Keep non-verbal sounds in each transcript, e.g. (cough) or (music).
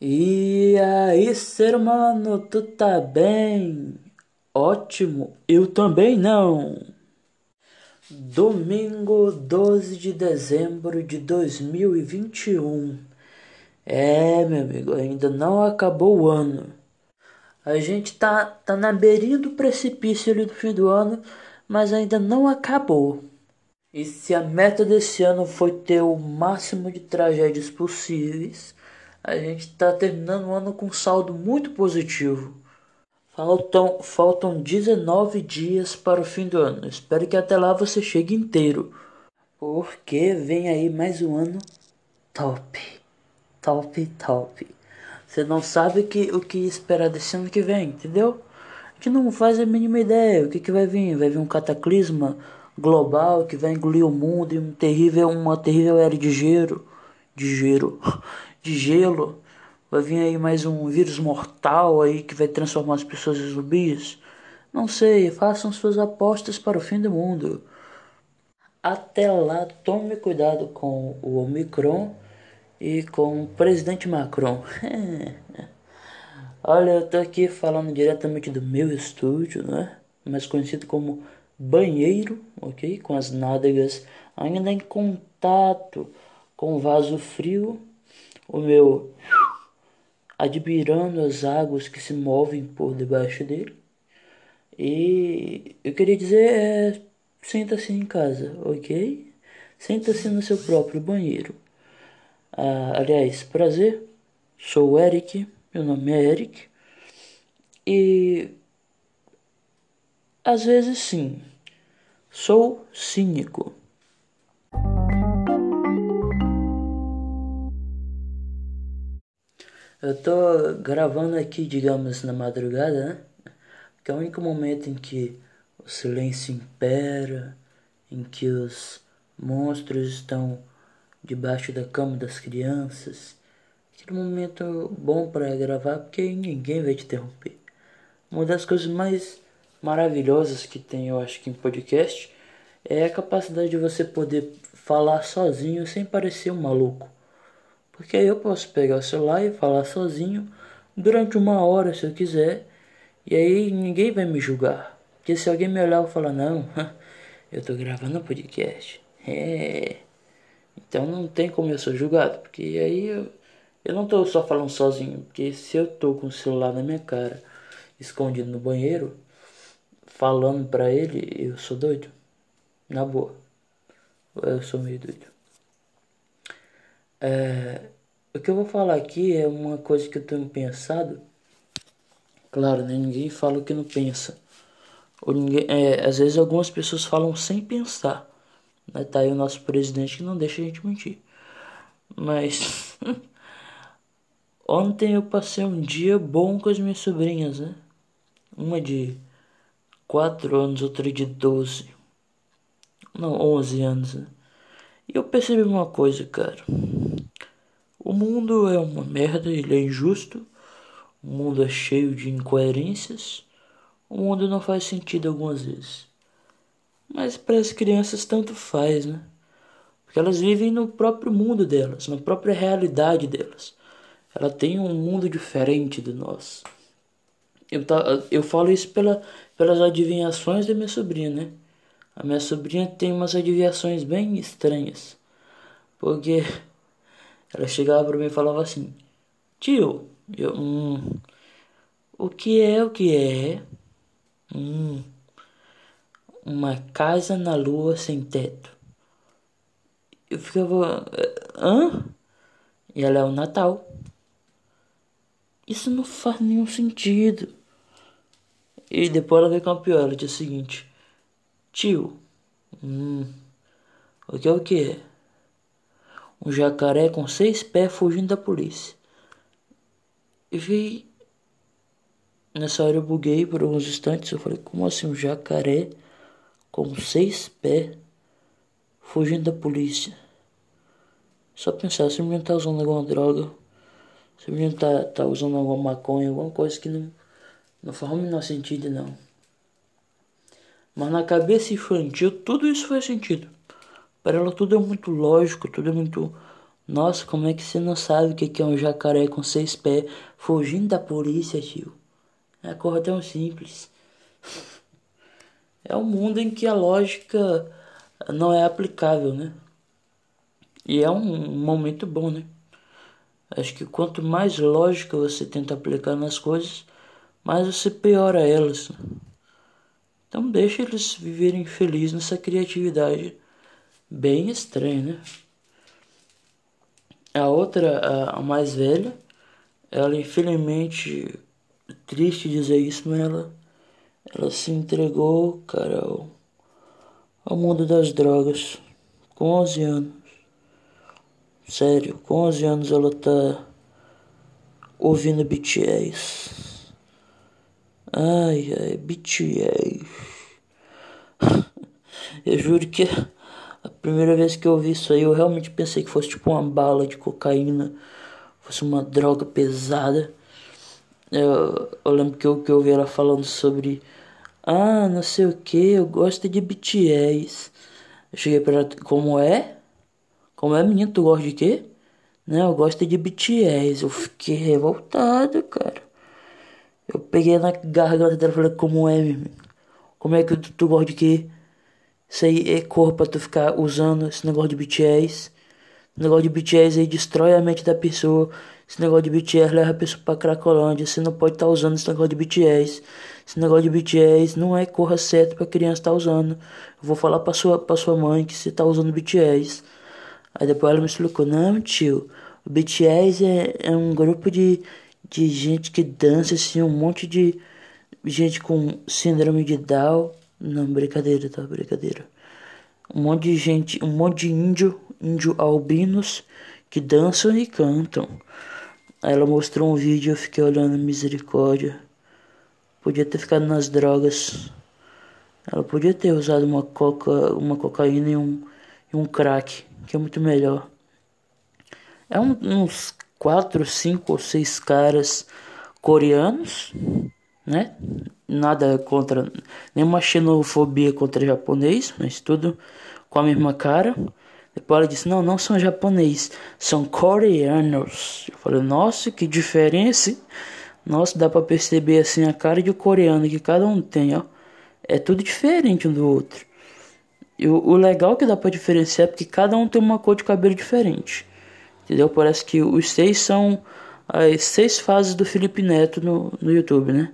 E aí, ser humano, tu tá bem? Ótimo, eu também não. Domingo 12 de dezembro de 2021. É, meu amigo, ainda não acabou o ano. A gente tá, tá na beirinha do precipício ali do fim do ano, mas ainda não acabou. E se a meta desse ano foi ter o máximo de tragédias possíveis, a gente está terminando o ano com um saldo muito positivo. Faltam, faltam 19 dias para o fim do ano. Espero que até lá você chegue inteiro. Porque vem aí mais um ano top. Top, top. Você não sabe que, o que esperar desse ano que vem, entendeu? A gente não faz a mínima ideia. O que, que vai vir? Vai vir um cataclisma global que vai engolir o mundo e um terrível, uma terrível era de gelo. De gelo. (laughs) de gelo. Vai vir aí mais um vírus mortal aí que vai transformar as pessoas em zumbis. Não sei, façam suas apostas para o fim do mundo. Até lá, tome cuidado com o Omicron e com o presidente Macron. (laughs) Olha, eu tô aqui falando diretamente do meu estúdio, né? Mais conhecido como banheiro, ok? Com as nádegas ainda em contato com o vaso frio o meu admirando as águas que se movem por debaixo dele. E eu queria dizer, é, senta-se em casa, ok? Senta-se no seu próprio banheiro. Ah, aliás, prazer, sou o Eric, meu nome é Eric. E às vezes sim, sou cínico. Eu tô gravando aqui, digamos, na madrugada, né? Que é o único momento em que o silêncio impera, em que os monstros estão debaixo da cama das crianças. Aquele momento bom para gravar porque ninguém vai te interromper. Uma das coisas mais maravilhosas que tem, eu acho que em podcast, é a capacidade de você poder falar sozinho sem parecer um maluco. Porque aí eu posso pegar o celular e falar sozinho durante uma hora se eu quiser. E aí ninguém vai me julgar. Porque se alguém me olhar e falar, não, (laughs) eu tô gravando um podcast. (laughs) É. Então não tem como eu ser julgado. Porque aí eu, eu não tô só falando sozinho. Porque se eu tô com o celular na minha cara, escondido no banheiro, falando pra ele, eu sou doido. Na boa. Eu sou meio doido. É, o que eu vou falar aqui é uma coisa que eu tenho pensado. Claro, né? ninguém fala o que não pensa. Ou ninguém, é, às vezes algumas pessoas falam sem pensar. Né? Tá aí o nosso presidente que não deixa a gente mentir. Mas (laughs) ontem eu passei um dia bom com as minhas sobrinhas, né? Uma de 4 anos, outra de 12. Não, 11 anos, né? E eu percebi uma coisa, cara. O mundo é uma merda, ele é injusto. O mundo é cheio de incoerências. O mundo não faz sentido algumas vezes. Mas para as crianças tanto faz, né? Porque elas vivem no próprio mundo delas, na própria realidade delas. Ela tem um mundo diferente do nosso. Eu, tá, eu falo isso pela, pelas adivinhações da minha sobrinha, né? A minha sobrinha tem umas adivinhações bem estranhas. Porque ela chegava para mim e falava assim: Tio, eu, hum, o que é o que é? Hum, uma casa na lua sem teto. Eu ficava: Hã? E ela é o Natal. Isso não faz nenhum sentido. E depois ela veio com a pior. Ela disse o seguinte: Tio, hum, o que é o que é? um jacaré com seis pés fugindo da polícia. Vi. Nessa hora eu buguei por alguns instantes. Eu falei, como assim um jacaré com seis pés fugindo da polícia? Só pensar, se o menino tá usando alguma droga, se o menino tá, tá usando alguma maconha, alguma coisa que não, não faz o menor sentido não. Mas na cabeça infantil tudo isso faz sentido. Para ela tudo é muito lógico, tudo é muito Nossa, como é que você não sabe o que é um jacaré com seis pés fugindo da polícia, tio? É coisa tão simples. (laughs) É um mundo em que a lógica não é aplicável, né? E é um momento bom, né? Acho que quanto mais lógica você tenta aplicar nas coisas, mais você piora elas. Então deixa eles viverem felizes nessa criatividade bem estranha, né? A outra, a mais velha, ela infelizmente, triste dizer isso, mas ela, ela se entregou, cara, ao, ao mundo das drogas com 11 anos. Sério, com 11 anos ela tá ouvindo BTS. Ai, ai, BTS. Eu juro que a primeira vez que eu vi isso aí, eu realmente pensei que fosse tipo uma bala de cocaína, fosse uma droga pesada. Eu, eu lembro que eu, que eu vi ela falando sobre. Ah, não sei o que, eu gosto de BTS. Eu cheguei pra ela, como é? Como é, menino? Tu gosta de quê? Não, eu gosto de BTS. Eu fiquei revoltado, cara. Eu peguei na garganta dela e falei, como é, meu Como é que tu, tu gosta de quê? Isso aí é cor pra tu ficar usando esse negócio de BTS. Esse negócio de BTS aí destrói a mente da pessoa. Esse negócio de BTS leva a pessoa pra Cracolândia. Você não pode estar tá usando esse negócio de BTS. Esse negócio de BTS não é corra certa pra criança estar tá usando. Eu vou falar pra sua, pra sua mãe que você tá usando BTS. Aí depois ela me explicou, não tio, o BTS é, é um grupo de, de gente que dança assim, um monte de gente com síndrome de Down. Não, brincadeira, tá? Brincadeira. Um monte de gente, um monte de índio, índio albinos que dançam e cantam. Ela mostrou um vídeo eu fiquei olhando misericórdia. Podia ter ficado nas drogas. Ela podia ter usado uma coca, uma cocaína e um, e um crack que é muito melhor. É um, uns quatro, cinco ou seis caras coreanos, né? Nada contra, nenhuma xenofobia contra japonês, mas tudo com a mesma cara. Depois ela disse: Não, não são japoneses, são coreanos. Eu falei: Nossa, que diferença! Nossa, dá para perceber assim a cara de coreano que cada um tem, ó. É tudo diferente um do outro. E o, o legal que dá para diferenciar é porque cada um tem uma cor de cabelo diferente. Entendeu? Parece que os seis são as seis fases do Felipe Neto no, no YouTube, né?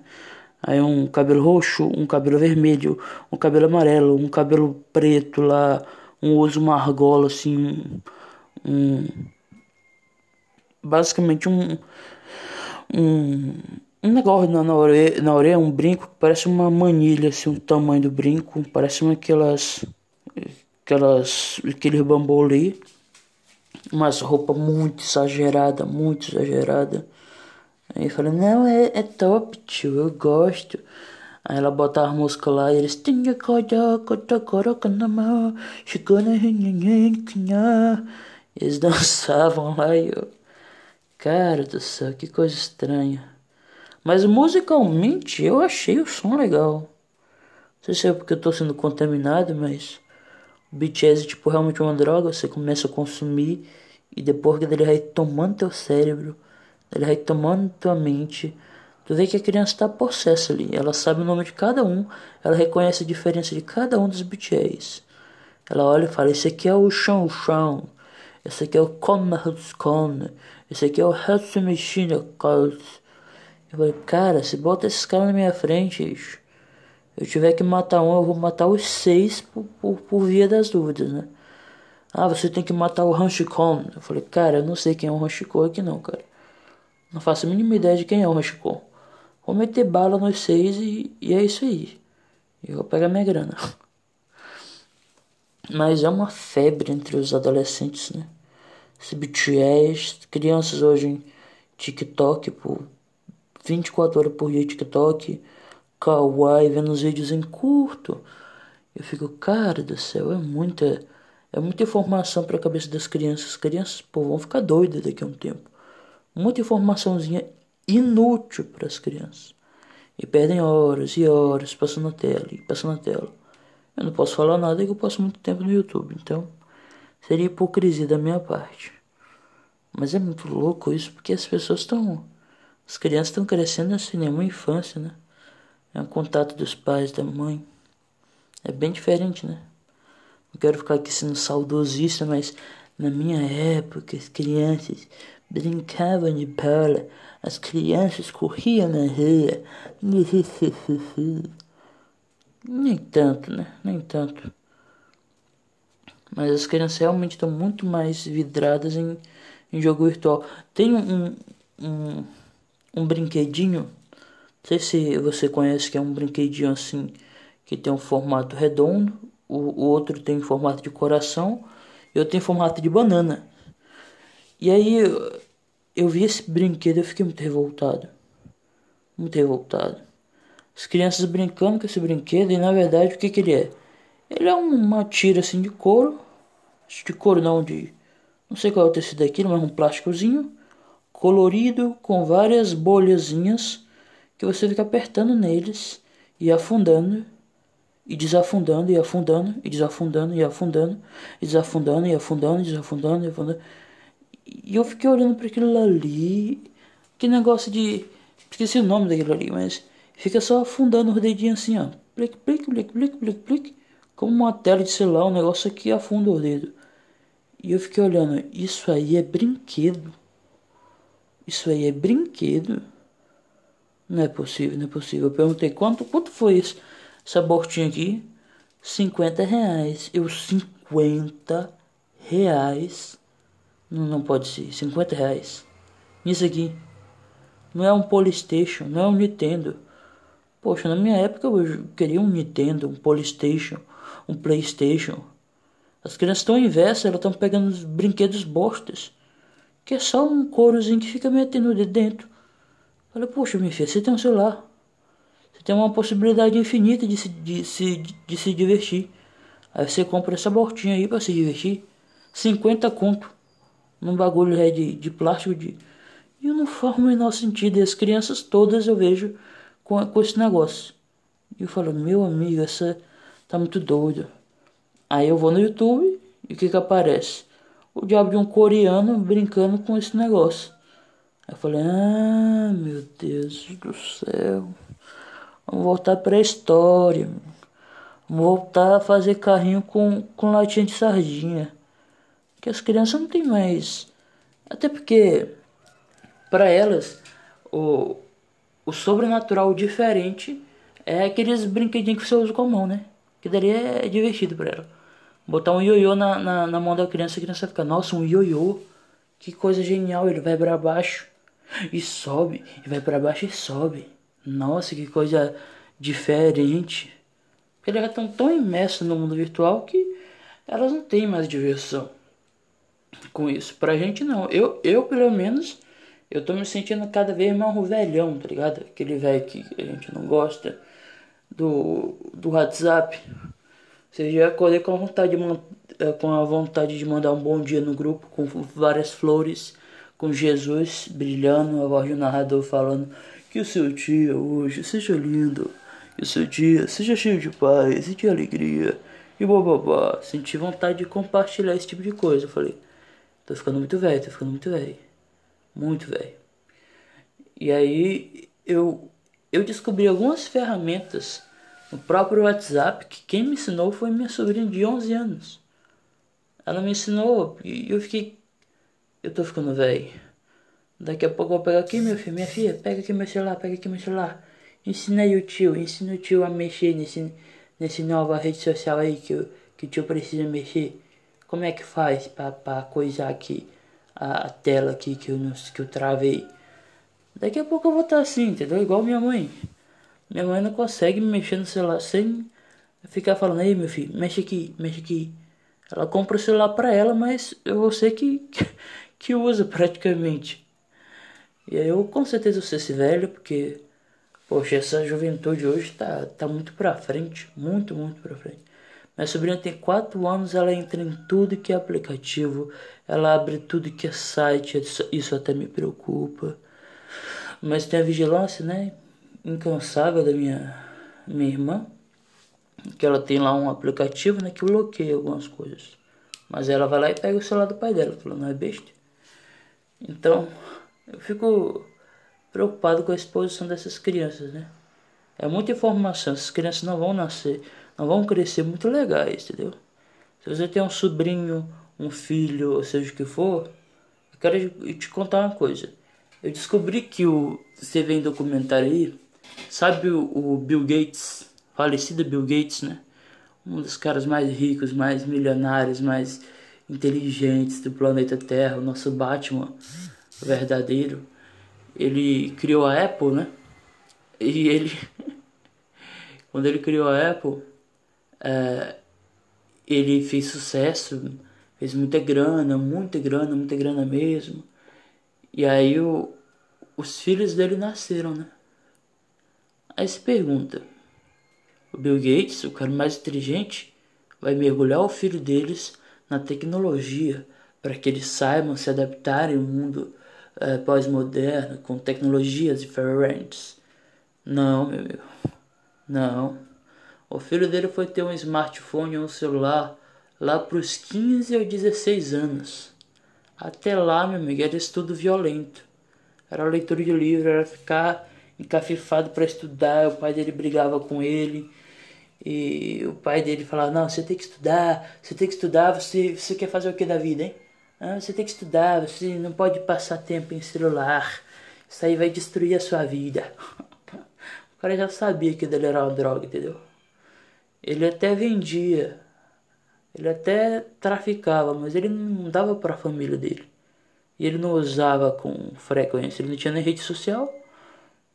Aí um cabelo roxo, um cabelo vermelho, um cabelo amarelo, um cabelo preto lá, um uma argola assim, um, basicamente um um, um negócio na, na, orelha, na orelha, um brinco que parece uma manilha, assim, o tamanho do brinco, parece uma aquelas aquelas, aquele bambolê, umas roupa muito exagerada, muito exagerada. Aí eu falei, não, é, é top, tio, eu gosto. Aí ela botava a música lá e eles eles dançavam lá e eu. Cara do céu, que coisa estranha. Mas musicalmente eu achei o som legal. Não sei se é porque eu tô sendo contaminado, mas o BTS é tipo realmente uma droga, você começa a consumir e depois que ele vai tomando teu cérebro, ele vai tomando tua mente, tu vê que a criança está possessa ali, ela sabe o nome de cada um, ela reconhece a diferença de cada um dos BTS. Ela olha e fala, esse aqui é o Shang Shang, esse aqui é o Kon esse aqui é o Hatsumi Shinakaz. Eu falei, cara, se bota esses caras na minha frente, eu tiver que matar um, eu vou matar os seis por, por, por via das dúvidas, né? Ah, você tem que matar o Hanshikon. Eu falei, cara, eu não sei quem é o Hanshikon aqui não, cara. Não faço a mínima ideia de quem é o Hanshikon. Vou meter bala nos seis e, e é isso aí. E vou pegar minha grana. Mas é uma febre entre os adolescentes, né? Esse BTS, crianças hoje em TikTok, por 24 horas por dia TikTok kawaii, vendo os vídeos em curto. Eu fico, cara do céu, é muita, é muita informação para a cabeça das crianças. As crianças, pô, vão ficar doidas daqui a um tempo. Muita informaçãozinha inútil para as crianças. E perdem horas e horas passando na tela e passando na tela. Eu não posso falar nada que eu passo muito tempo no YouTube, então seria hipocrisia da minha parte. Mas é muito louco isso, porque as pessoas estão. As crianças estão crescendo assim, nenhuma infância, né? É um contato dos pais, da mãe. É bem diferente, né? Não quero ficar aqui sendo saudosista, mas na minha época as crianças brincavam de bola, as crianças corriam na rua. (laughs) Nem tanto, né? Nem tanto. Mas as crianças realmente estão muito mais vidradas em, em jogo virtual. Tem um, um, um brinquedinho, não sei se você conhece, que é um brinquedinho assim, que tem um formato redondo, o, o outro tem formato de coração e outro tem formato de banana. E aí eu, vi esse brinquedo e fiquei muito revoltado. Muito revoltado. As crianças brincando com esse brinquedo e na verdade o que, que ele é? Ele é uma tira assim de couro. De couro não, de. Não sei qual é o tecido daquilo, mas um plásticozinho. Colorido com várias bolhazinhas que você fica apertando neles e afundando e desafundando e afundando e desafundando e afundando e desafundando e afundando e desafundando e afundando. E eu fiquei olhando para aquilo ali, que negócio de esqueci o nome daquilo ali, mas fica só afundando os dedinhos assim, ó. Plic, plic, plic, plic, plic, plic. Como uma tela de celular, um negócio aqui afunda o dedo. E eu fiquei olhando, isso aí é brinquedo. Isso aí é brinquedo. Não é possível, não é possível. Eu perguntei quanto, quanto foi isso? Essa bortinha aqui? 50 reais. Eu, 50 reais. Não, não pode ser. 50 reais. Isso aqui. Não é um Polystation, não é um Nintendo. Poxa, na minha época eu queria um Nintendo, um Polystation um Playstation. As crianças estão inversas, elas estão pegando os brinquedos bostas. Que é só um courozinho que fica metendo de dentro. Falei, poxa, minha filha, você tem um celular. Você tem uma possibilidade infinita de se, de, se, de se divertir. Aí você compra essa bortinha aí para se divertir. 50 conto. Num bagulho é de, de plástico de. E não faz o menor sentido. E as crianças todas eu vejo com, com esse negócio. E eu falo, meu amigo, essa Tá muito doido. Aí eu vou no YouTube e o que que aparece? O diabo de um coreano brincando com esse negócio. Aí eu falei, ah, meu Deus do céu. Vamos voltar para a história. Vamos voltar a fazer carrinho com, com latinha de sardinha. Que as crianças não tem mais. Até porque, para elas, o, o sobrenatural diferente é aqueles brinquedinhos que você usa com a mão, né? Que daria é divertido para ela. Botar um ioiô na, na, na, mão da criança, a criança fica, nossa, um ioiô. Que coisa genial, ele vai para baixo e sobe, e vai para baixo e sobe. Nossa, que coisa diferente. Porque elas estão tão imersas no mundo virtual que elas não têm mais diversão com isso. Pra gente não. Eu, eu pelo menos, eu tô me sentindo cada vez mais um velhão, tá ligado? Aquele velho que a gente não gosta do, do WhatsApp. Você já acordei com a vontade de é, com a vontade de mandar um bom dia no grupo com várias flores, com Jesus brilhando, a voz do narrador falando que o seu dia hoje seja lindo, que o seu dia seja cheio de paz e de alegria e bababá. Senti vontade de compartilhar esse tipo de coisa. Eu falei, tô ficando muito velho, tô ficando muito velho, muito velho. E aí eu eu descobri algumas ferramentas no próprio WhatsApp que quem me ensinou foi minha sobrinha de 11 anos. Ela me ensinou e eu fiquei. Eu tô ficando velho. Daqui a pouco eu vou pegar aqui, meu filho, minha filha, pega aqui meu celular, pega aqui meu celular. Ensina aí o tio, ensina o tio a mexer nesse, nesse nova rede social aí que, eu, que o tio precisa mexer. Como é que faz pra coisar aqui a, a tela aqui que eu, que eu travei? Daqui a pouco eu vou estar assim, entendeu? Igual minha mãe. Minha mãe não consegue me mexer no celular sem ficar falando, ei meu filho, mexe aqui, mexe aqui. Ela compra o celular pra ela, mas eu vou ser que, que, usa praticamente. E aí eu com certeza vou esse velho, porque, poxa, essa juventude hoje tá, tá muito pra frente. Muito, muito pra frente. Minha sobrinha tem 4 anos, ela entra em tudo que é aplicativo, ela abre tudo que é site, isso até me preocupa. Mas tem a vigilância, né? Incansável da minha, minha irmã. Que ela tem lá um aplicativo, né? Que bloqueia algumas coisas. Mas ela vai lá e pega o celular do pai dela. Falou, não é besta. Então, eu fico preocupado com a exposição dessas crianças, né? É muita informação, essas crianças não vão nascer, não vão crescer muito legais, entendeu? Se você tem um sobrinho, um filho, ou seja o que for, eu quero te contar uma coisa. Eu descobri que o. Você vê em documentário aí, sabe o, o Bill Gates, falecido Bill Gates, né? Um dos caras mais ricos, mais milionários, mais inteligentes do planeta Terra, o nosso Batman verdadeiro. Ele criou a Apple, né? E ele. (laughs) quando ele criou a Apple, é, ele fez sucesso, fez muita grana, muita grana, muita grana mesmo. E aí o, os filhos dele nasceram, né? Aí se pergunta, o Bill Gates, o cara mais inteligente, vai mergulhar o filho deles na tecnologia para que eles saibam se adaptarem ao mundo é, pós-moderno com tecnologias diferentes. Não, meu amigo. Não. O filho dele foi ter um smartphone ou um celular lá para os 15 ou 16 anos. Até lá, meu amigo, era estudo violento. Era leitura de livro, era ficar encafifado para estudar. O pai dele brigava com ele. E o pai dele falava: Não, você tem que estudar, você tem que estudar. Você, você quer fazer o que da vida, hein? Ah, você tem que estudar, você não pode passar tempo em celular. Isso aí vai destruir a sua vida. (laughs) O cara já sabia que ele era uma droga, entendeu? Ele até vendia ele até traficava, mas ele não dava para a família dele. E ele não usava com frequência, ele não tinha nem rede social.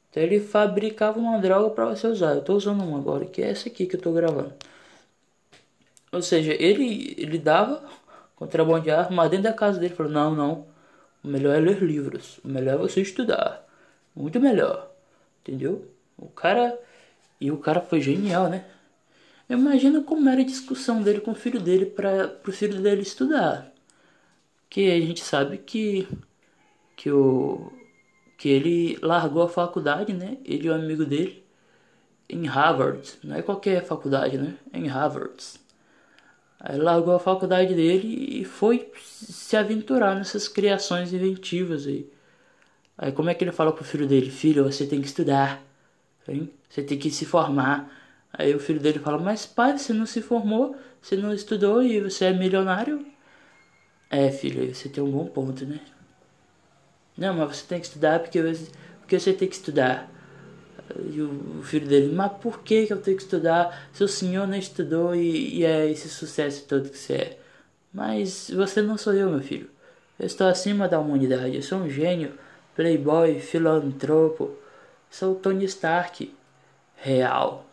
Então ele fabricava uma droga para você usar. Eu estou usando uma agora, que é essa aqui que eu estou gravando. Ou seja, ele, ele dava contrabando de arma, mas dentro da casa dele falou: não, não, o melhor é ler livros, o melhor é você estudar. Muito melhor. Entendeu? O cara. E o cara foi genial, né? Imagina como era a discussão dele com o filho dele para o filho dele estudar. Que a gente sabe que que o que ele largou a faculdade, né? Ele e o amigo dele em Harvard, não é qualquer faculdade, né? É em Harvard. Aí largou a faculdade dele e foi se aventurar nessas criações inventivas aí. Aí como é que ele fala pro filho dele? Filho, você tem que estudar, hein? Você tem que se formar. Aí o filho dele fala: Mas pai, você não se formou, você não estudou e você é milionário? É, filho, você tem um bom ponto, né? Não, mas você tem que estudar porque você, porque você tem que estudar. E o filho dele: Mas por que, que eu tenho que estudar se o senhor não estudou e, e é esse sucesso todo que você é? Mas você não sou eu, meu filho. Eu estou acima da humanidade. Eu sou um gênio, playboy, filantropo. Sou Tony Stark. Real.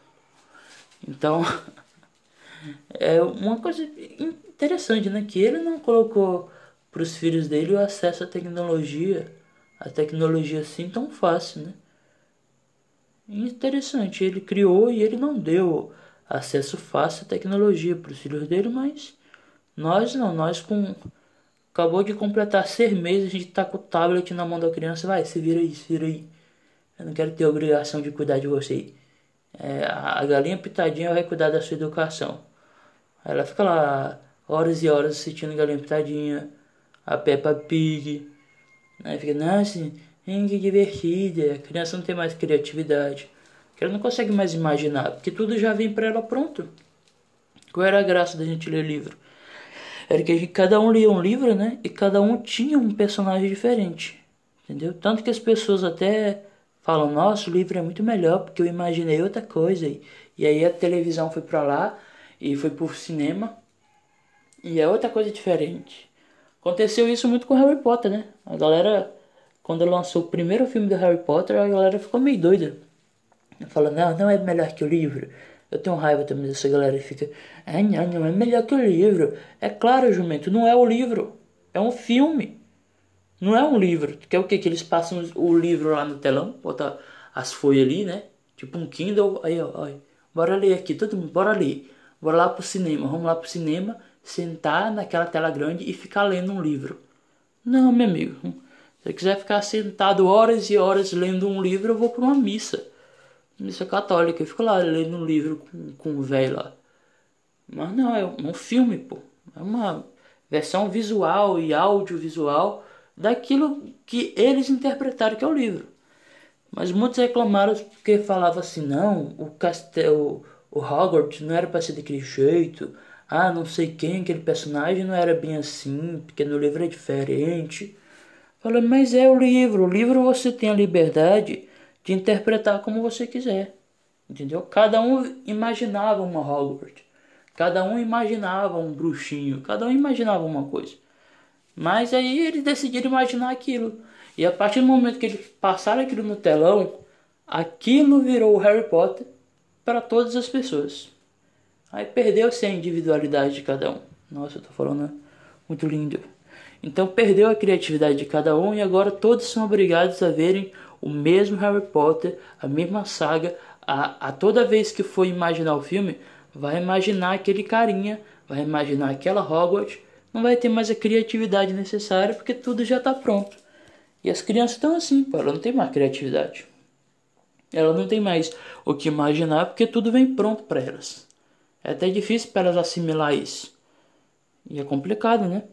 Então, (laughs) é uma coisa interessante, né? Que ele não colocou para os filhos dele o acesso à tecnologia, a tecnologia assim tão fácil, né? Interessante, ele criou e ele não deu acesso fácil à tecnologia para os filhos dele, mas nós não, nós com acabou de completar seis meses, a gente tá com o tablet na mão da criança, vai, se vira aí, se vira aí. Eu não quero ter obrigação de cuidar de você. É, a galinha pitadinha vai cuidar da sua educação. Ela fica lá horas e horas assistindo galinha pitadinha, a Peppa Pig. Aí fica, nossa, que divertida. A criança não tem mais criatividade. Ela não consegue mais imaginar, porque tudo já vem para ela pronto. Qual era a graça da gente ler livro? Era que a gente, cada um lia um livro, né? E cada um tinha um personagem diferente. Entendeu? Tanto que as pessoas até falam, nossa, o livro é muito melhor porque eu imaginei outra coisa. E, aí a televisão foi para lá e foi pro cinema e é outra coisa diferente. Aconteceu isso muito com Harry Potter, né? A galera, quando lançou o primeiro filme do Harry Potter, a galera ficou meio doida. Fala, não, não é melhor que o livro. Eu tenho raiva também dessa galera que fica, ah, não, não é melhor que o livro. É claro, jumento, não é o livro. É um filme. Não é um livro. Que é o que? Que eles passam o livro lá no telão, bota as folhas ali, né? Tipo um Kindle. Aí, ó, aí. Bora ler aqui, todo mundo, bora ler. Bora lá pro cinema. Vamos lá pro cinema, sentar naquela tela grande e ficar lendo um livro. Não, meu amigo. Se você quiser ficar sentado horas e horas lendo um livro, eu vou para uma missa. Missa católica. Eu fico lá lendo um livro com, com o velho lá. Mas não, é um filme, pô. É uma versão visual e audiovisual daquilo que eles interpretaram que é o livro. Mas muitos reclamaram porque falava assim, não, o castelo, o Hogwarts não era para ser daquele jeito. Ah, não sei quem, aquele personagem não era bem assim, porque no livro é diferente. Falei, mas é o livro. O livro você tem a liberdade de interpretar como você quiser. Entendeu? Cada um imaginava uma Hogwarts. Cada um imaginava um bruxinho. Cada um imaginava uma coisa. Mas aí eles decidiram imaginar aquilo. E a partir do momento que eles passaram aquilo no telão, aquilo virou o Harry Potter para todas as pessoas. Aí perdeu-se a individualidade de cada um. Nossa, eu tô falando muito lindo. Então perdeu a criatividade de cada um e agora todos são obrigados a verem o mesmo Harry Potter, a mesma saga. A, a toda vez que for imaginar o filme, vai imaginar aquele carinha, vai imaginar aquela Hogwarts, não vai ter mais a criatividade necessária porque tudo já está pronto. E as crianças estão assim, pô, ela não tem mais criatividade. Ela não tem mais o que imaginar porque tudo vem pronto para elas. É até difícil para elas assimilar isso. E é complicado, né?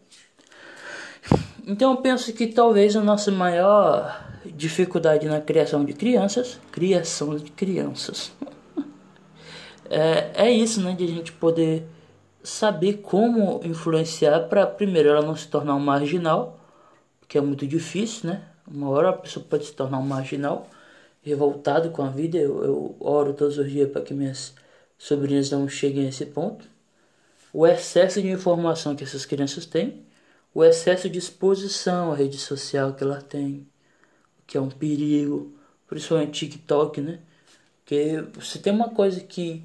Então eu penso que talvez a nossa maior dificuldade na criação de crianças, criação de crianças, (laughs) é, é isso, né? De a gente poder saber como influenciar para primeiro ela não se tornar um marginal que é muito difícil, né? Uma hora a pessoa pode se tornar um marginal, revoltado com a vida. Eu, eu oro todos os dias para que minhas sobrinhas não cheguem a esse ponto. O excesso de informação que essas crianças têm, o excesso de exposição à rede social que elas têm, que é um perigo, principalmente TikTok, né? Porque você tem uma coisa que,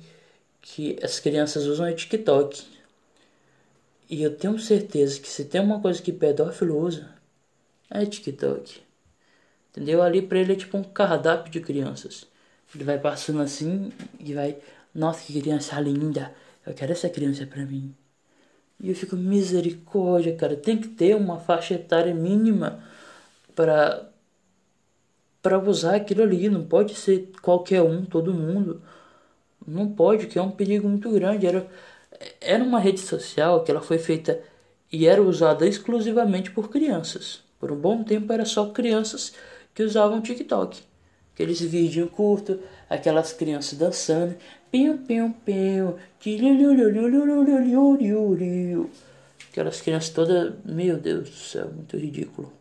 que as crianças usam é TikTok. E eu tenho certeza que se tem uma coisa que pedófilo usa, é TikTok. Entendeu? Ali pra ele é tipo um cardápio de crianças. Ele vai passando assim e vai. Nossa, que criança linda! Eu quero essa criança pra mim. E eu fico, misericórdia, cara. Tem que ter uma faixa etária mínima para para usar aquilo ali. Não pode ser qualquer um, todo mundo. Não pode, que é um perigo muito grande. Era, era uma rede social que ela foi feita e era usada exclusivamente por crianças. Por um bom tempo era só crianças que usavam TikTok. Aqueles vídeos curtos, aquelas crianças dançando. Piu, piu, piu. Aquelas crianças todas, meu Deus do céu, muito ridículo.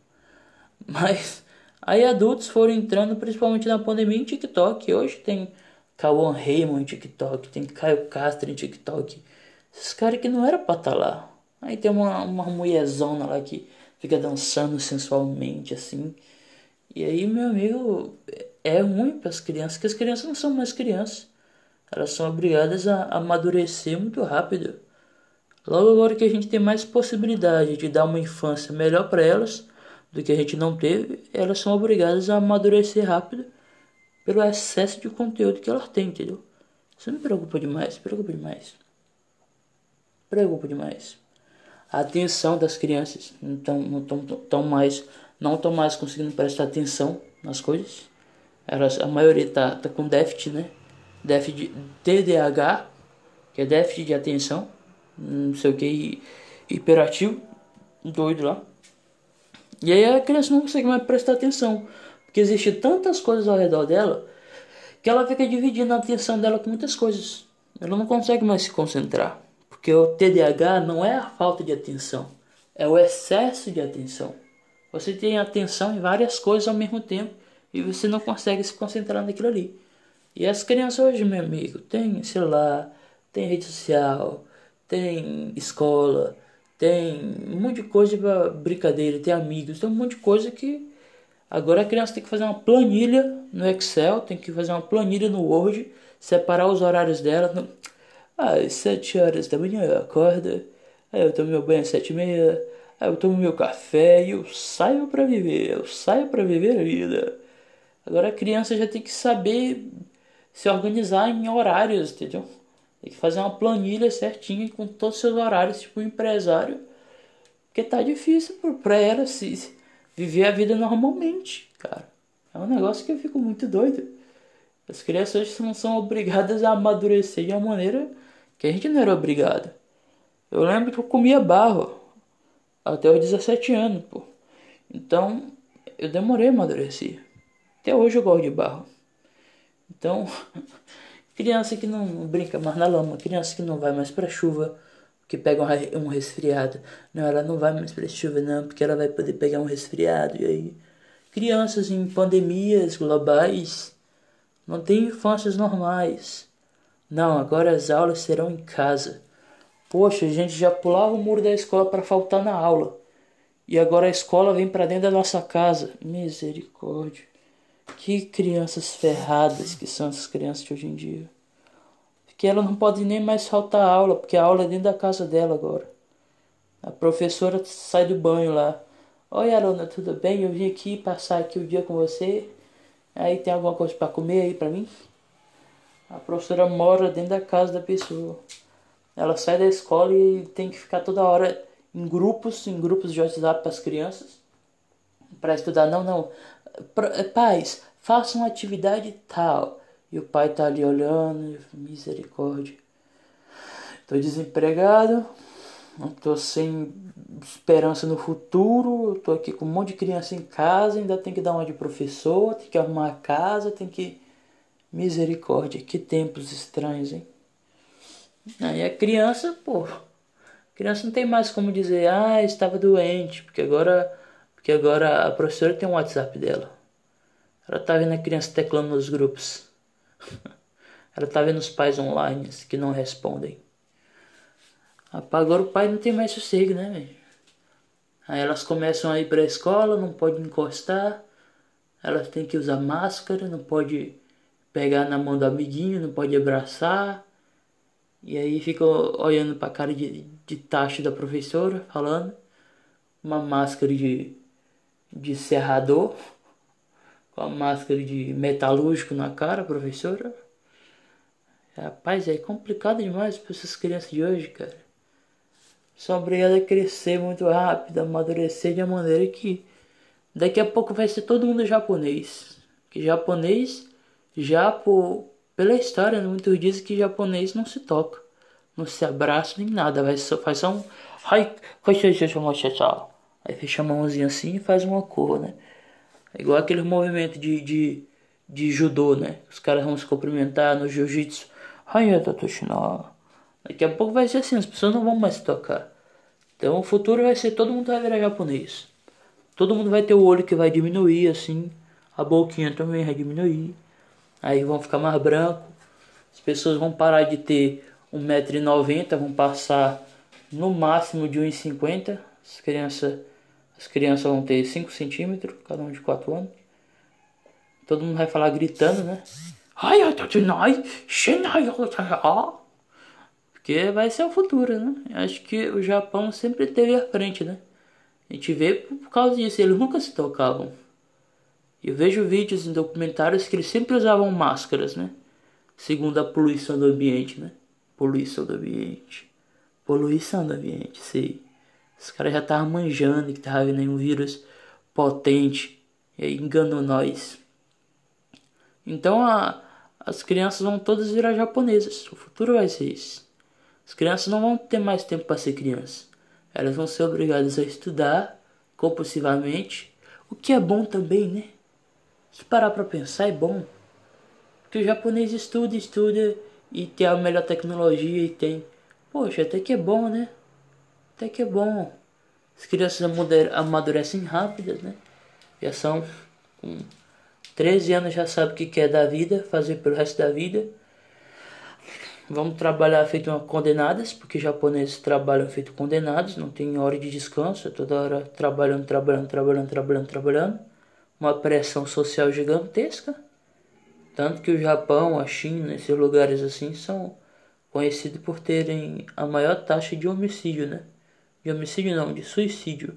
Mas aí adultos foram entrando, principalmente na pandemia, em TikTok. Hoje tem Cauã Raymond em TikTok, tem Caio Castro em TikTok. Esses caras que não era pra estar tá lá. Aí tem uma, uma mulherzona lá que fica dançando sensualmente assim. E aí, meu amigo, é ruim para as crianças, que as crianças não são mais crianças. Elas são obrigadas a amadurecer muito rápido. Logo agora que a gente tem mais possibilidade de dar uma infância melhor para elas do que a gente não teve, elas são obrigadas a amadurecer rápido pelo excesso de conteúdo que elas têm, entendeu? Isso me preocupa demais, preocupa demais. Preocupa demais. A atenção das crianças não estão tão mais não estão mais conseguindo prestar atenção nas coisas. Elas a maioria tá, tá com déficit né? Déficit de TDAH que é déficit de atenção não sei o que hiperativo doido lá. E aí a criança não consegue mais prestar atenção porque existe tantas coisas ao redor dela que ela fica dividindo a atenção dela com muitas coisas ela não consegue mais se concentrar porque o TDAH não é a falta de atenção, é o excesso de atenção. Você tem atenção em várias coisas ao mesmo tempo e você não consegue se concentrar naquilo ali. E as crianças hoje, meu amigo, tem celular, tem rede social, tem escola, tem um monte de coisa para brincadeira, tem amigos, tem um monte de coisa que agora a criança tem que fazer uma planilha no Excel, tem que fazer uma planilha no Word, separar os horários dela. Às sete horas da manhã eu acordo, aí eu tomo meu banho às sete e meia, aí eu tomo meu café e eu saio para viver, eu saio para viver a vida. Agora a criança já tem que saber se organizar em horários, entendeu? Tem que fazer uma planilha certinha com todos os seus horários, tipo um empresário. Porque tá difícil para ela se viver a vida normalmente, cara. É um negócio que eu fico muito doido. As crianças não são obrigadas a amadurecer de uma maneira que a gente não era obrigado. Eu lembro que eu comia barro até os 17 anos, pô. Então, eu demorei a amadurecer. Até hoje eu gosto de barro. Então, (laughs) criança que não brinca mais na lama, criança que não vai mais pra chuva, que pega um resfriado. Não, ela não vai mais pra chuva, não, porque ela vai poder pegar um resfriado. E aí, crianças em pandemias globais não têm infâncias normais. Não, agora as aulas serão em casa. Poxa, a gente já pulava o muro da escola para faltar na aula. E agora a escola vem para dentro da nossa casa. Misericórdia. Que crianças ferradas que são essas crianças de hoje em dia. Que ela não pode nem mais faltar aula, porque a aula é dentro da casa dela agora. A professora sai do banho lá. Oi, aluna, tudo bem? Eu vim aqui passar aqui o dia com você. Aí tem alguma coisa para comer aí para mim? A professora mora dentro da casa da pessoa. Ela sai da escola e tem que ficar toda hora em grupos, em grupos de WhatsApp para as crianças, para estudar. Não, não. Pais, façam atividade tal. E o pai tá ali olhando, misericórdia. Tô desempregado, tô sem esperança no futuro, tô aqui com um monte de criança em casa, ainda tem que dar uma de professor, tem que arrumar a casa, tem que. Misericórdia, que tempos estranhos, hein? Aí a criança, pô, a criança não tem mais como dizer, ah, estava doente, porque agora, porque agora a professora tem um WhatsApp dela. Ela tá vendo a criança teclando nos grupos. (laughs) Ela tá vendo os pais online que não respondem. Agora o pai não tem mais sossego, né, velho? Aí elas começam a ir pra escola, não pode encostar. Elas têm que usar máscara, não pode pegar na mão do amiguinho, não pode abraçar. E aí fica olhando pra cara de, de tacho da professora, falando. Uma máscara de, de serrador. Com a máscara de metalúrgico na cara, professora. Rapaz, é complicado demais para essas crianças de hoje, cara. São obrigadas a crescer muito rápido, amadurecer de uma maneira que daqui a pouco vai ser todo mundo japonês. Que japonês, já por, pela história, né? muitos dizem que japonês não se toca, não se abraça nem nada, vai só, faz só um. Aí fecha a mãozinha assim e faz uma cor, né? É igual aquele movimento de, de, de judô, né? Os caras vão se cumprimentar no jiu-jitsu. Daqui a pouco vai ser assim, as pessoas não vão mais se tocar. Então o futuro vai ser todo mundo vai virar japonês. Todo mundo vai ter o olho que vai diminuir assim, a boquinha também vai diminuir. Aí vão ficar mais branco. As pessoas vão parar de ter 1,90m, vão passar no máximo de 1,50m. As crianças, as crianças vão ter 5 centímetros, cada um de 4 anos. Todo mundo vai falar gritando, né? Porque vai ser o futuro, né? Acho que o Japão sempre teve à frente, né? A gente vê por causa disso, eles nunca se tocavam. Eu vejo vídeos em documentários que eles sempre usavam máscaras, né? Segundo a poluição do ambiente, né? Poluição do ambiente. Poluição do ambiente, sei. Os caras já estavam manjando que tava vindo um vírus potente. E aí enganou nós. Então a, as crianças vão todas virar japonesas. O futuro vai ser isso. As crianças não vão ter mais tempo para ser crianças. Elas vão ser obrigadas a estudar compulsivamente. O que é bom também, né? Se parar para pensar, é bom. Porque o japonês estuda, estuda e tem a melhor tecnologia e tem. Poxa, até que é bom, né? Até que é bom. As crianças amadurecem rápidas, né? Já são com 13 anos já sabe o que quer da vida, fazer pelo resto da vida. Vamos trabalhar feito condenadas, porque japoneses trabalham feito condenados, não tem hora de descanso, é toda hora trabalhando, trabalhando, trabalhando, trabalhando, trabalhando uma pressão social gigantesca. Tanto que o Japão, a China, esses lugares assim são conhecidos por terem a maior taxa de homicídio, né? De homicídio não, de suicídio.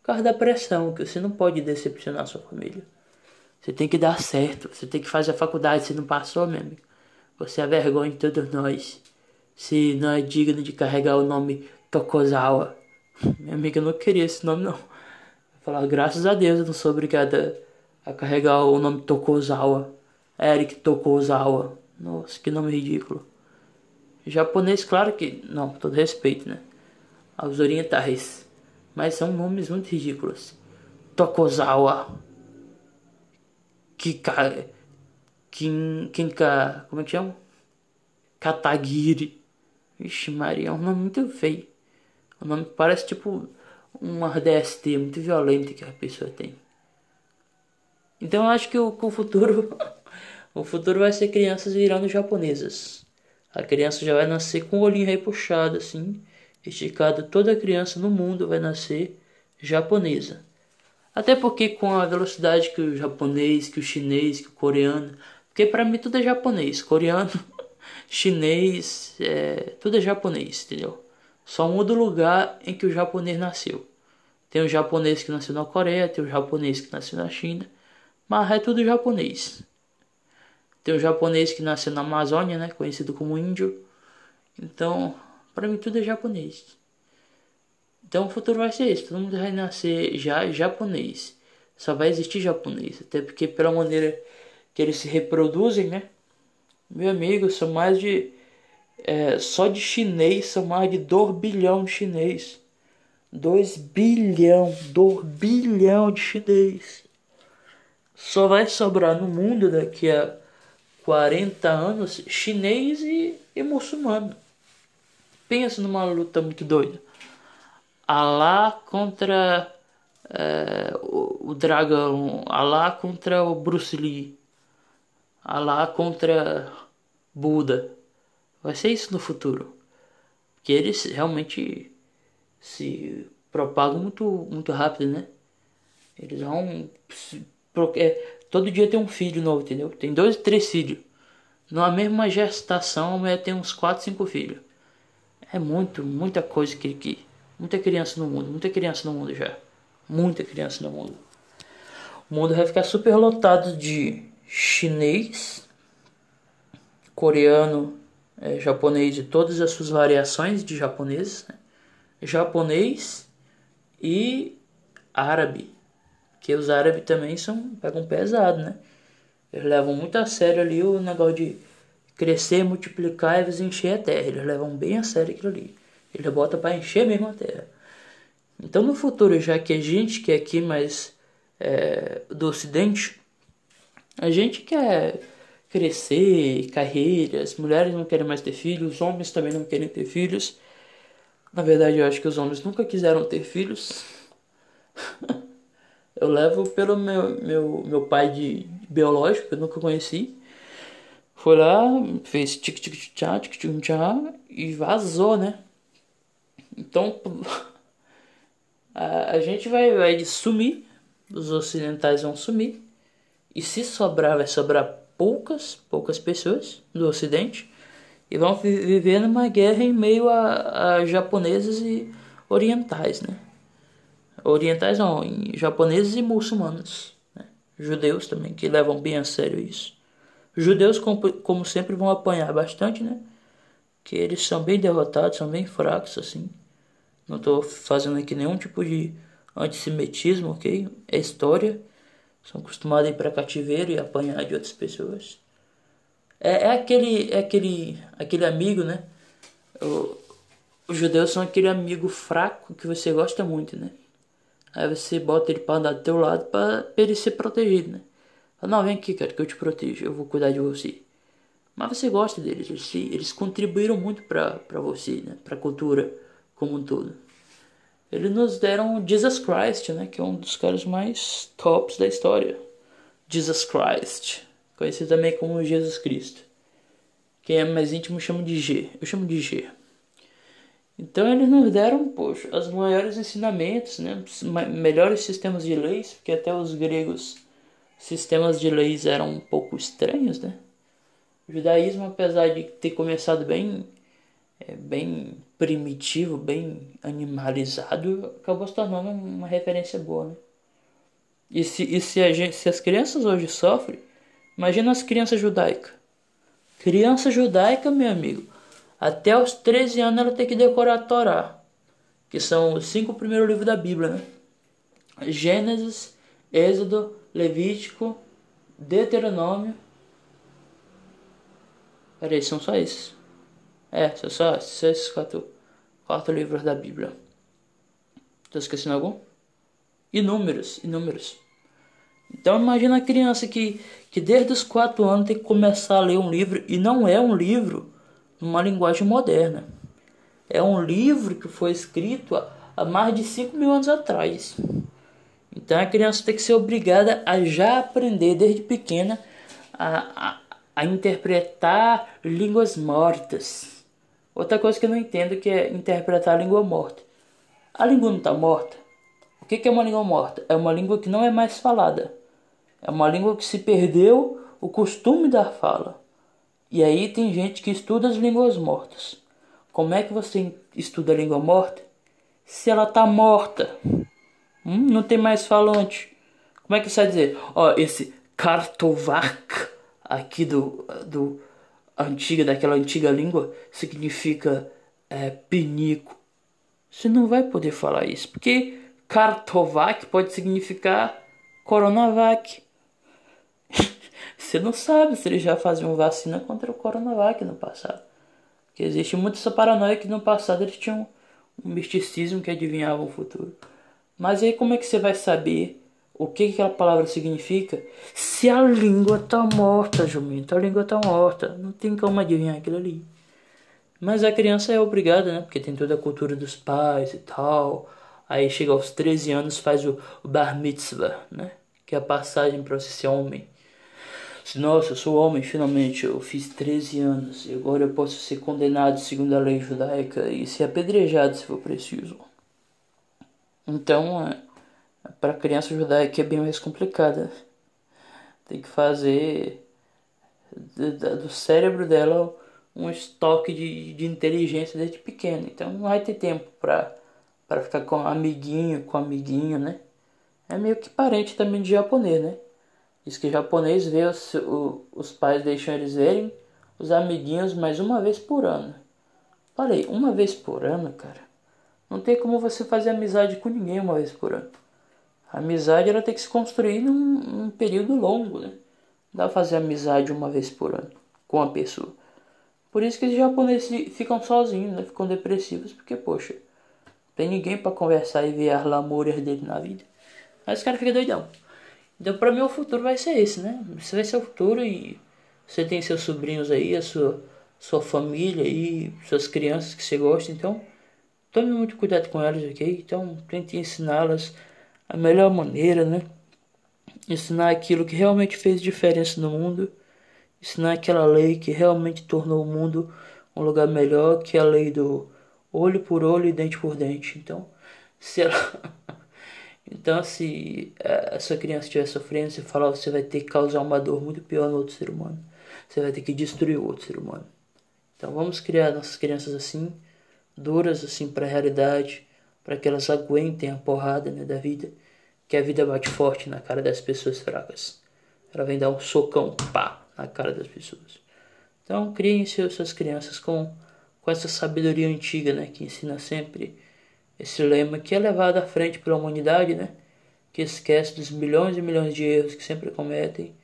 Por causa da pressão, que você não pode decepcionar sua família. Você tem que dar certo, você tem que fazer a faculdade, você não passou, meu amigo. Você é vergonha de todos nós. Se não é digno de carregar o nome Tokozawa. (laughs) Minha amiga não queria esse nome não. Falar, graças a Deus eu não sou obrigada a carregar o nome Tokozawa. Eric Tokozawa. Nossa, que nome ridículo. Japonês, claro que. Não, todo respeito, né? Aos orientais. Mas são nomes muito ridículos. Tokozawa, Kika, Kin, Kinka, como é que chama? Katagiri. Vixe Maria, é um nome muito feio. O nome parece tipo um DST muito violento que a pessoa tem. Então eu acho que o, o futuro (laughs) o futuro vai ser crianças virando japonesas. A criança já vai nascer com o olhinho repuxado assim, esticado. Toda criança no mundo vai nascer japonesa. Até porque com a velocidade que o japonês, que o chinês, que o coreano, porque para mim tudo é japonês, coreano, (laughs) chinês, é, tudo é japonês, entendeu? Só muda o lugar em que o japonês nasceu. Tem o japonês que nasceu na Coreia, tem o japonês que nasceu na China, mas é tudo japonês. Tem o japonês que nasceu na Amazônia, né, conhecido como índio. Então, para mim tudo é japonês. Então o futuro vai ser esse, todo mundo vai nascer já japonês. Só vai existir japonês, até porque pela maneira que eles se reproduzem, né? Meu amigo, são mais de é, só de chinês são mais de 2 bilhão de chinês. 2 bilhão, 2 bilhão de chinês. Só vai sobrar no mundo daqui a 40 anos chinês e, e muçulmano. Pensa numa luta muito doida. Alá contra é, o, o dragão. Alá contra o Bruce Lee. Alá contra Buda. Vai ser isso no futuro. Que eles realmente se propagam muito, muito rápido, né? Eles vão. É, todo dia tem um filho novo, entendeu? Tem dois, três filhos. Numa mesma gestação, a mulher tem uns quatro, cinco filhos. É muito, muita coisa que, que. Muita criança no mundo, muita criança no mundo já. Muita criança no mundo. O mundo vai ficar super lotado de chinês, coreano, é, japonês e todas as suas variações de japonês, né? japonês e árabe, que os árabes também são pegam pesado, né? Eles levam muito a sério ali o negócio de crescer, multiplicar e encher a terra. Eles levam bem a sério aquilo ali. Eles botam para encher mesmo a terra. Então no futuro, já que a gente que é aqui mais é, do ocidente, a gente quer crescer, carreiras, mulheres não querem mais ter filhos, homens também não querem ter filhos. Na verdade, eu acho que os homens nunca quiseram ter filhos. (laughs) eu levo pelo meu, meu, meu pai de, de biológico, que eu nunca conheci. Foi lá, fez tic tic tchá, tic tic tchá e vazou, né? Então (laughs) a, a gente vai, vai sumir, os ocidentais vão sumir. E se sobrar, vai sobrar poucas, poucas pessoas do Ocidente e vão viver numa guerra em meio a, a japoneses e orientais, né? Orientais não, japoneses e muçulmanos, né? judeus também que levam bem a sério isso. Judeus, como, como sempre, vão apanhar bastante, né? Que eles são bem derrotados, são bem fracos, assim. Não estou fazendo aqui nenhum tipo de antissemitismo, ok? É história. São acostumados a ir para cativeiro e apanhar de outras pessoas. É, é, aquele, é aquele, aquele amigo, né? O, os judeus são aquele amigo fraco que você gosta muito, né? Aí você bota ele para andar do teu lado para ele ser protegido, né? Não, vem aqui, cara, que eu te protejo, eu vou cuidar de você. Mas você gosta deles, eles, eles contribuíram muito para você, né? Para a cultura como um todo. Eles nos deram Jesus Christ, né? Que é um dos caras mais tops da história. Jesus Christ. Conhecido também como Jesus Cristo. Quem é mais íntimo chama de G. Eu chamo de G. Então eles nos deram, poxa, os maiores ensinamentos, né? Melhores sistemas de leis, porque até os gregos sistemas de leis eram um pouco estranhos, né? O judaísmo, apesar de ter começado bem é, bem primitivo, bem animalizado, acabou se tornando uma referência boa, né? E se, e se, gente, se as crianças hoje sofrem, imagina as crianças judaicas. Criança judaica, meu amigo, até os 13 anos ela tem que decorar a Torá, que são os cinco primeiros livros da Bíblia, né? Gênesis, Êxodo, Levítico, Deuteronômio. Peraí, são só esses. É, são só, só esses quatro, quatro livros da Bíblia. Tô esquecendo algum? Inúmeros, inúmeros. Então imagina a criança que, que desde os 4 anos tem que começar a ler um livro e não é um livro numa linguagem moderna. É um livro que foi escrito há, há mais de 5 mil anos atrás. Então a criança tem que ser obrigada a já aprender desde pequena a, a, a interpretar línguas mortas. Outra coisa que eu não entendo que é interpretar a língua morta. A língua não está morta. O que, que é uma língua morta? É uma língua que não é mais falada. É uma língua que se perdeu o costume da fala. E aí tem gente que estuda as línguas mortas. Como é que você estuda a língua morta? Se ela está morta. Hum, não tem mais falante. Como é que você vai dizer? Ó, esse Kartovac aqui do, do antiga, daquela antiga língua, significa é, pinico. Você não vai poder falar isso, porque Kartovac pode significar Coronavac. (laughs) Você não sabe se eles já faziam vacina contra o Coronavac no passado. Porque existe muita essa paranoia que no passado eles tinham um misticismo que adivinhava o futuro. Mas aí como é que você vai saber o que aquela palavra significa se a língua tá morta, jumento? A língua tá morta. Não tem como adivinhar aquilo ali. Mas a criança é obrigada, né? Porque tem toda a cultura dos pais e tal. Aí chega aos 13 anos, faz o bar mitzvah, né? Que é a passagem para você ser homem. Nossa, eu sou homem, finalmente. Eu fiz 13 anos e agora eu posso ser condenado segundo a lei judaica e ser apedrejado se for preciso. Então, é, para criança judaica é bem mais complicada. Tem que fazer do cérebro dela um estoque de, de inteligência desde pequeno. Então não vai ter tempo para para ficar com amiguinho, com amiguinho, né? É meio que parente também de japonês, né? Diz que japonês vê os, o, os pais deixam eles verem os amiguinhos mais uma vez por ano. Falei, uma vez por ano, cara. Não tem como você fazer amizade com ninguém uma vez por ano. A amizade ela tem que se construir num, num período longo, né? Não dá pra fazer amizade uma vez por ano com a pessoa. Por isso que os japoneses ficam sozinhos, né? Ficam depressivos, porque, poxa, tem ninguém para conversar e ver as lamúrias dele na vida. Aí os caras ficam doidão. Então, pra mim, o futuro vai ser esse, né? Isso vai ser o futuro e você tem seus sobrinhos aí, a sua, sua família e suas crianças que você gosta, então tome muito cuidado com elas, ok? Então, tente ensiná-las a melhor maneira, né? Ensinar aquilo que realmente fez diferença no mundo, ensinar aquela lei que realmente tornou o mundo um lugar melhor, que é a lei do olho por olho e dente por dente. Então, se ela... (laughs) então se a sua criança estiver sofrendo, você falar, você vai ter que causar uma dor muito pior no outro ser humano. Você vai ter que destruir o outro ser humano. Então vamos criar nossas crianças assim, duras assim para a realidade, para que elas aguentem a porrada né, da vida, que a vida bate forte na cara das pessoas fracas. Ela vem dar um socão, pá, na cara das pessoas. Então, criem suas crianças com, com essa sabedoria antiga, né, que ensina sempre esse lema que é levado à frente pela humanidade, né, que esquece dos milhões e milhões de erros que sempre cometem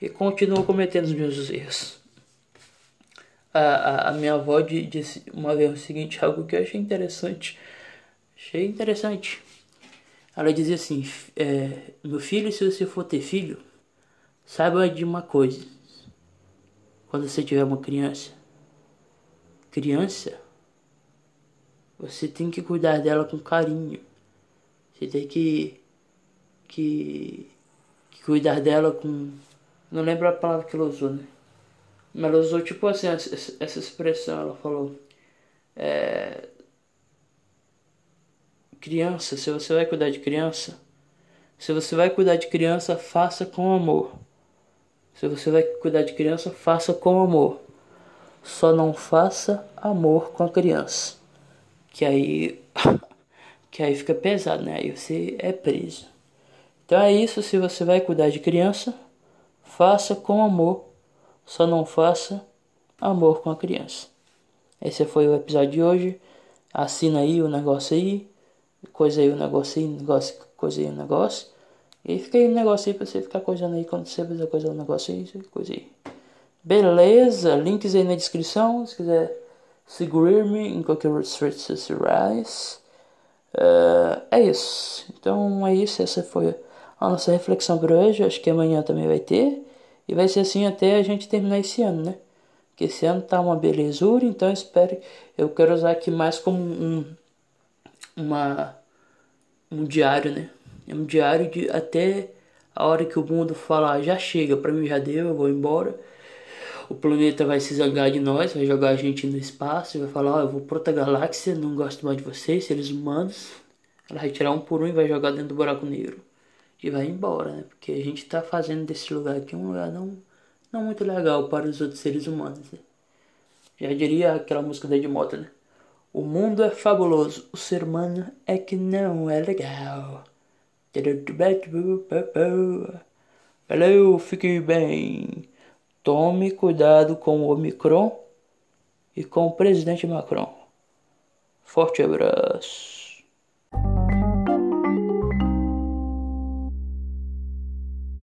e continua cometendo os mesmos erros. A, a, minha avó disse uma vez o seguinte, algo que eu achei interessante Achei interessante. Ela dizia assim: é, Meu filho, se você for ter filho, saiba de uma coisa. Quando você tiver uma criança, criança, você tem que cuidar dela com carinho. Você tem que, que, que cuidar dela com. Não lembro a palavra que ela usou, né? Mas ela usou tipo assim, essa, essa expressão. Ela falou: é, Criança, se você vai cuidar de criança, se você vai cuidar de criança, faça com amor. Se você vai cuidar de criança, faça com amor. Só não faça amor com a criança. Que aí (laughs) que aí fica pesado, né? Aí você é preso. Então é isso, se você vai cuidar de criança, faça com amor. Só não faça amor com a criança. Esse foi o episódio de hoje. Assina aí o negócio aí coisa aí o negócio aí, negócio, coisa aí o negócio. E fica aí o negócio aí pra você ficar coisando aí quando você fizer coisa o negócio aí, coisa aí. Beleza, links aí na descrição, se quiser seguir-me em qualquer redes sociais. Uh, é isso. Então é isso. Essa foi a nossa reflexão por hoje. Acho que amanhã também vai ter. E vai ser assim até a gente terminar esse ano, né? Porque esse ano tá uma belezura, então eu espero. Eu quero usar aqui mais como um. Uma. Um diário, né? É um diário de até a hora que o mundo falar já chega, pra mim já deu, eu vou embora. O planeta vai se zangar de nós, vai jogar a gente no espaço, vai falar, ó, oh, eu vou pra outra galáxia, não gosto mais de vocês, seres humanos. Ela vai tirar um por um e vai jogar dentro do buraco negro. E vai embora, né? Porque a gente tá fazendo desse lugar aqui um lugar não, não muito legal para os outros seres humanos, né? Já diria aquela música da Edmota, né? O mundo é fabuloso, o ser humano é que não é legal. Valeu, fique bem. Tome cuidado com o Omicron e com o presidente Macron. Forte abraço.